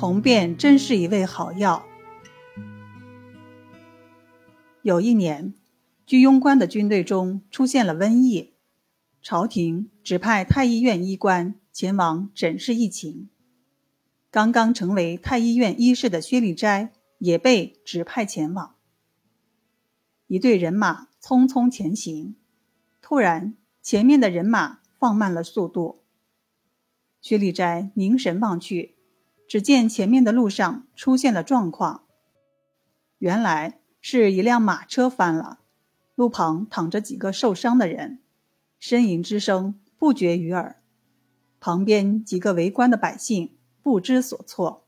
铜变真是一味好药。有一年，居庸关的军队中出现了瘟疫，朝廷指派太医院医官前往诊视疫情。刚刚成为太医院医师的薛立斋也被指派前往。一队人马匆匆前行，突然，前面的人马放慢了速度。薛立斋凝神望去，只见前面的路上出现了状况。原来是一辆马车翻了，路旁躺着几个受伤的人，呻吟之声不绝于耳。旁边几个围观的百姓。不知所措，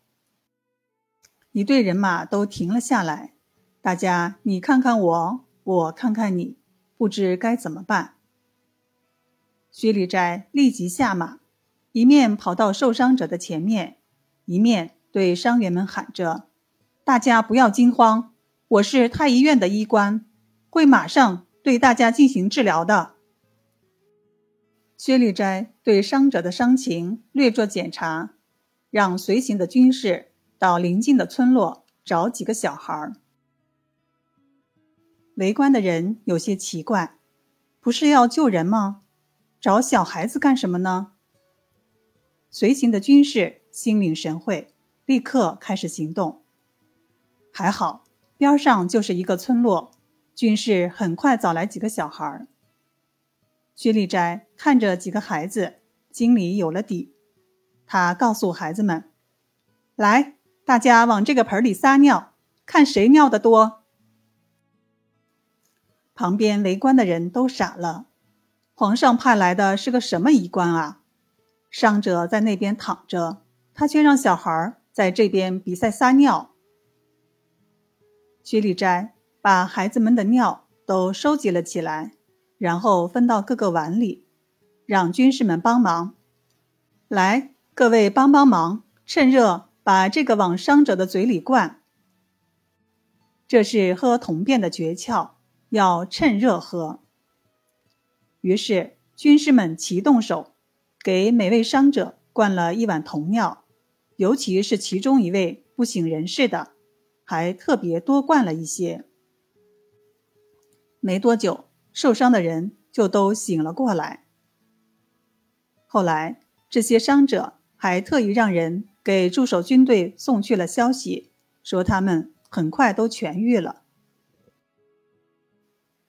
一队人马都停了下来。大家你看看我，我看看你，不知该怎么办。薛礼斋立即下马，一面跑到受伤者的前面，一面对伤员们喊着：“大家不要惊慌，我是太医院的医官，会马上对大家进行治疗的。”薛礼斋对伤者的伤情略作检查。让随行的军士到邻近的村落找几个小孩。围观的人有些奇怪，不是要救人吗？找小孩子干什么呢？随行的军士心领神会，立刻开始行动。还好，边上就是一个村落，军士很快找来几个小孩。薛立斋看着几个孩子，心里有了底。他告诉孩子们：“来，大家往这个盆里撒尿，看谁尿的多。”旁边围观的人都傻了。皇上派来的是个什么医官啊？伤者在那边躺着，他却让小孩在这边比赛撒尿。薛礼斋把孩子们的尿都收集了起来，然后分到各个碗里，让军士们帮忙。来。各位帮帮忙，趁热把这个往伤者的嘴里灌。这是喝铜便的诀窍，要趁热喝。于是军士们齐动手，给每位伤者灌了一碗铜尿，尤其是其中一位不省人事的，还特别多灌了一些。没多久，受伤的人就都醒了过来。后来这些伤者。还特意让人给驻守军队送去了消息，说他们很快都痊愈了。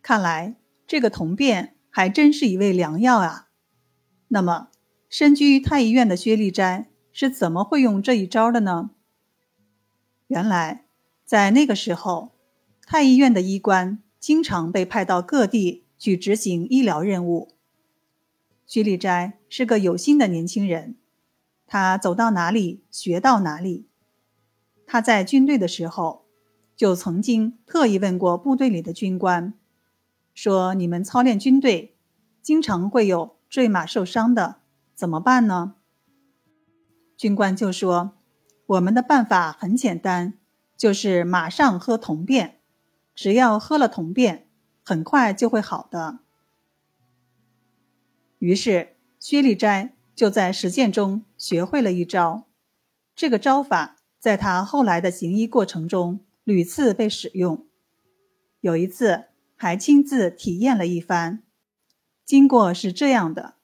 看来这个铜变还真是一味良药啊！那么，身居太医院的薛立斋是怎么会用这一招的呢？原来，在那个时候，太医院的医官经常被派到各地去执行医疗任务。徐立斋是个有心的年轻人。他走到哪里学到哪里。他在军队的时候，就曾经特意问过部队里的军官，说：“你们操练军队，经常会有坠马受伤的，怎么办呢？”军官就说：“我们的办法很简单，就是马上喝铜便，只要喝了铜便，很快就会好的。”于是薛立斋。就在实践中学会了一招，这个招法在他后来的行医过程中屡次被使用，有一次还亲自体验了一番。经过是这样的：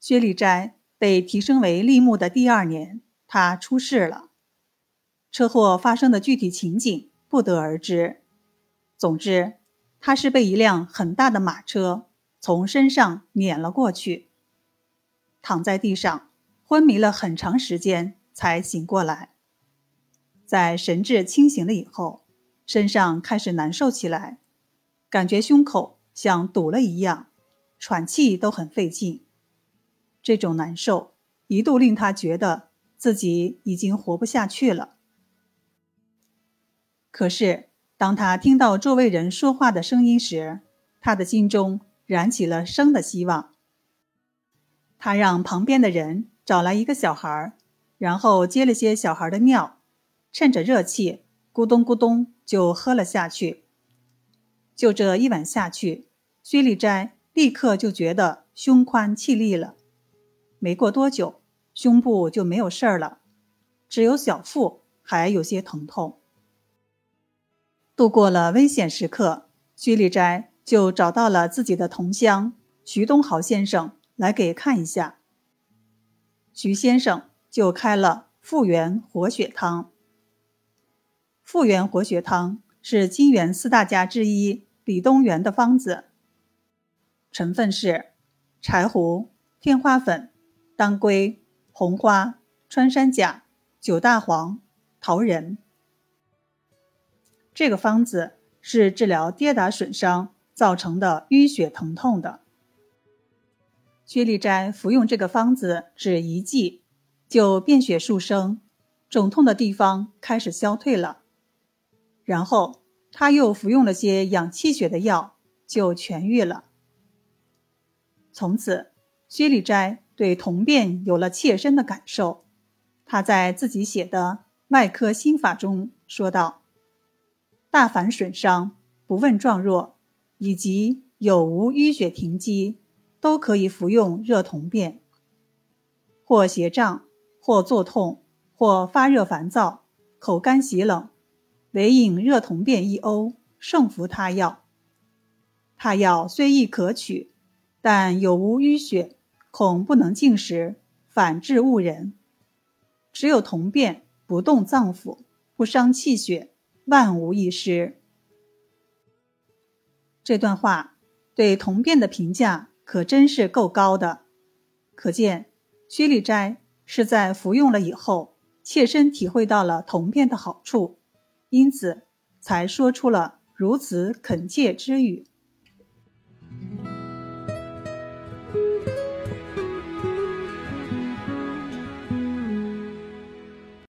薛立斋被提升为吏目的第二年，他出事了。车祸发生的具体情景不得而知，总之，他是被一辆很大的马车从身上碾了过去。躺在地上，昏迷了很长时间才醒过来。在神志清醒了以后，身上开始难受起来，感觉胸口像堵了一样，喘气都很费劲。这种难受一度令他觉得自己已经活不下去了。可是，当他听到周围人说话的声音时，他的心中燃起了生的希望。他让旁边的人找来一个小孩，然后接了些小孩的尿，趁着热气，咕咚咕咚就喝了下去。就这一碗下去，薛立斋立刻就觉得胸宽气利了。没过多久，胸部就没有事儿了，只有小腹还有些疼痛。度过了危险时刻，薛立斋就找到了自己的同乡徐东豪先生来给看一下。徐先生就开了复原活血汤。复原活血汤是金元四大家之一李东垣的方子，成分是柴胡、天花粉、当归、红花、穿山甲、九大黄、桃仁。这个方子是治疗跌打损伤造成的淤血疼痛的。薛立斋服用这个方子只一剂，就便血数升，肿痛的地方开始消退了。然后他又服用了些养气血的药，就痊愈了。从此，薛立斋对铜变有了切身的感受。他在自己写的《外科心法》中说道：“大凡损伤，不问状弱，以及有无淤血停积，都可以服用热铜变。或胁胀，或作痛，或发热烦躁，口干喜冷。”唯饮热铜变一欧，胜服他药。他药虽易可取，但有无淤血，恐不能进食，反致误人。只有同便不动脏腑，不伤气血，万无一失。这段话对同便的评价可真是够高的，可见薛立斋是在服用了以后，切身体会到了同便的好处。因此，才说出了如此恳切之语。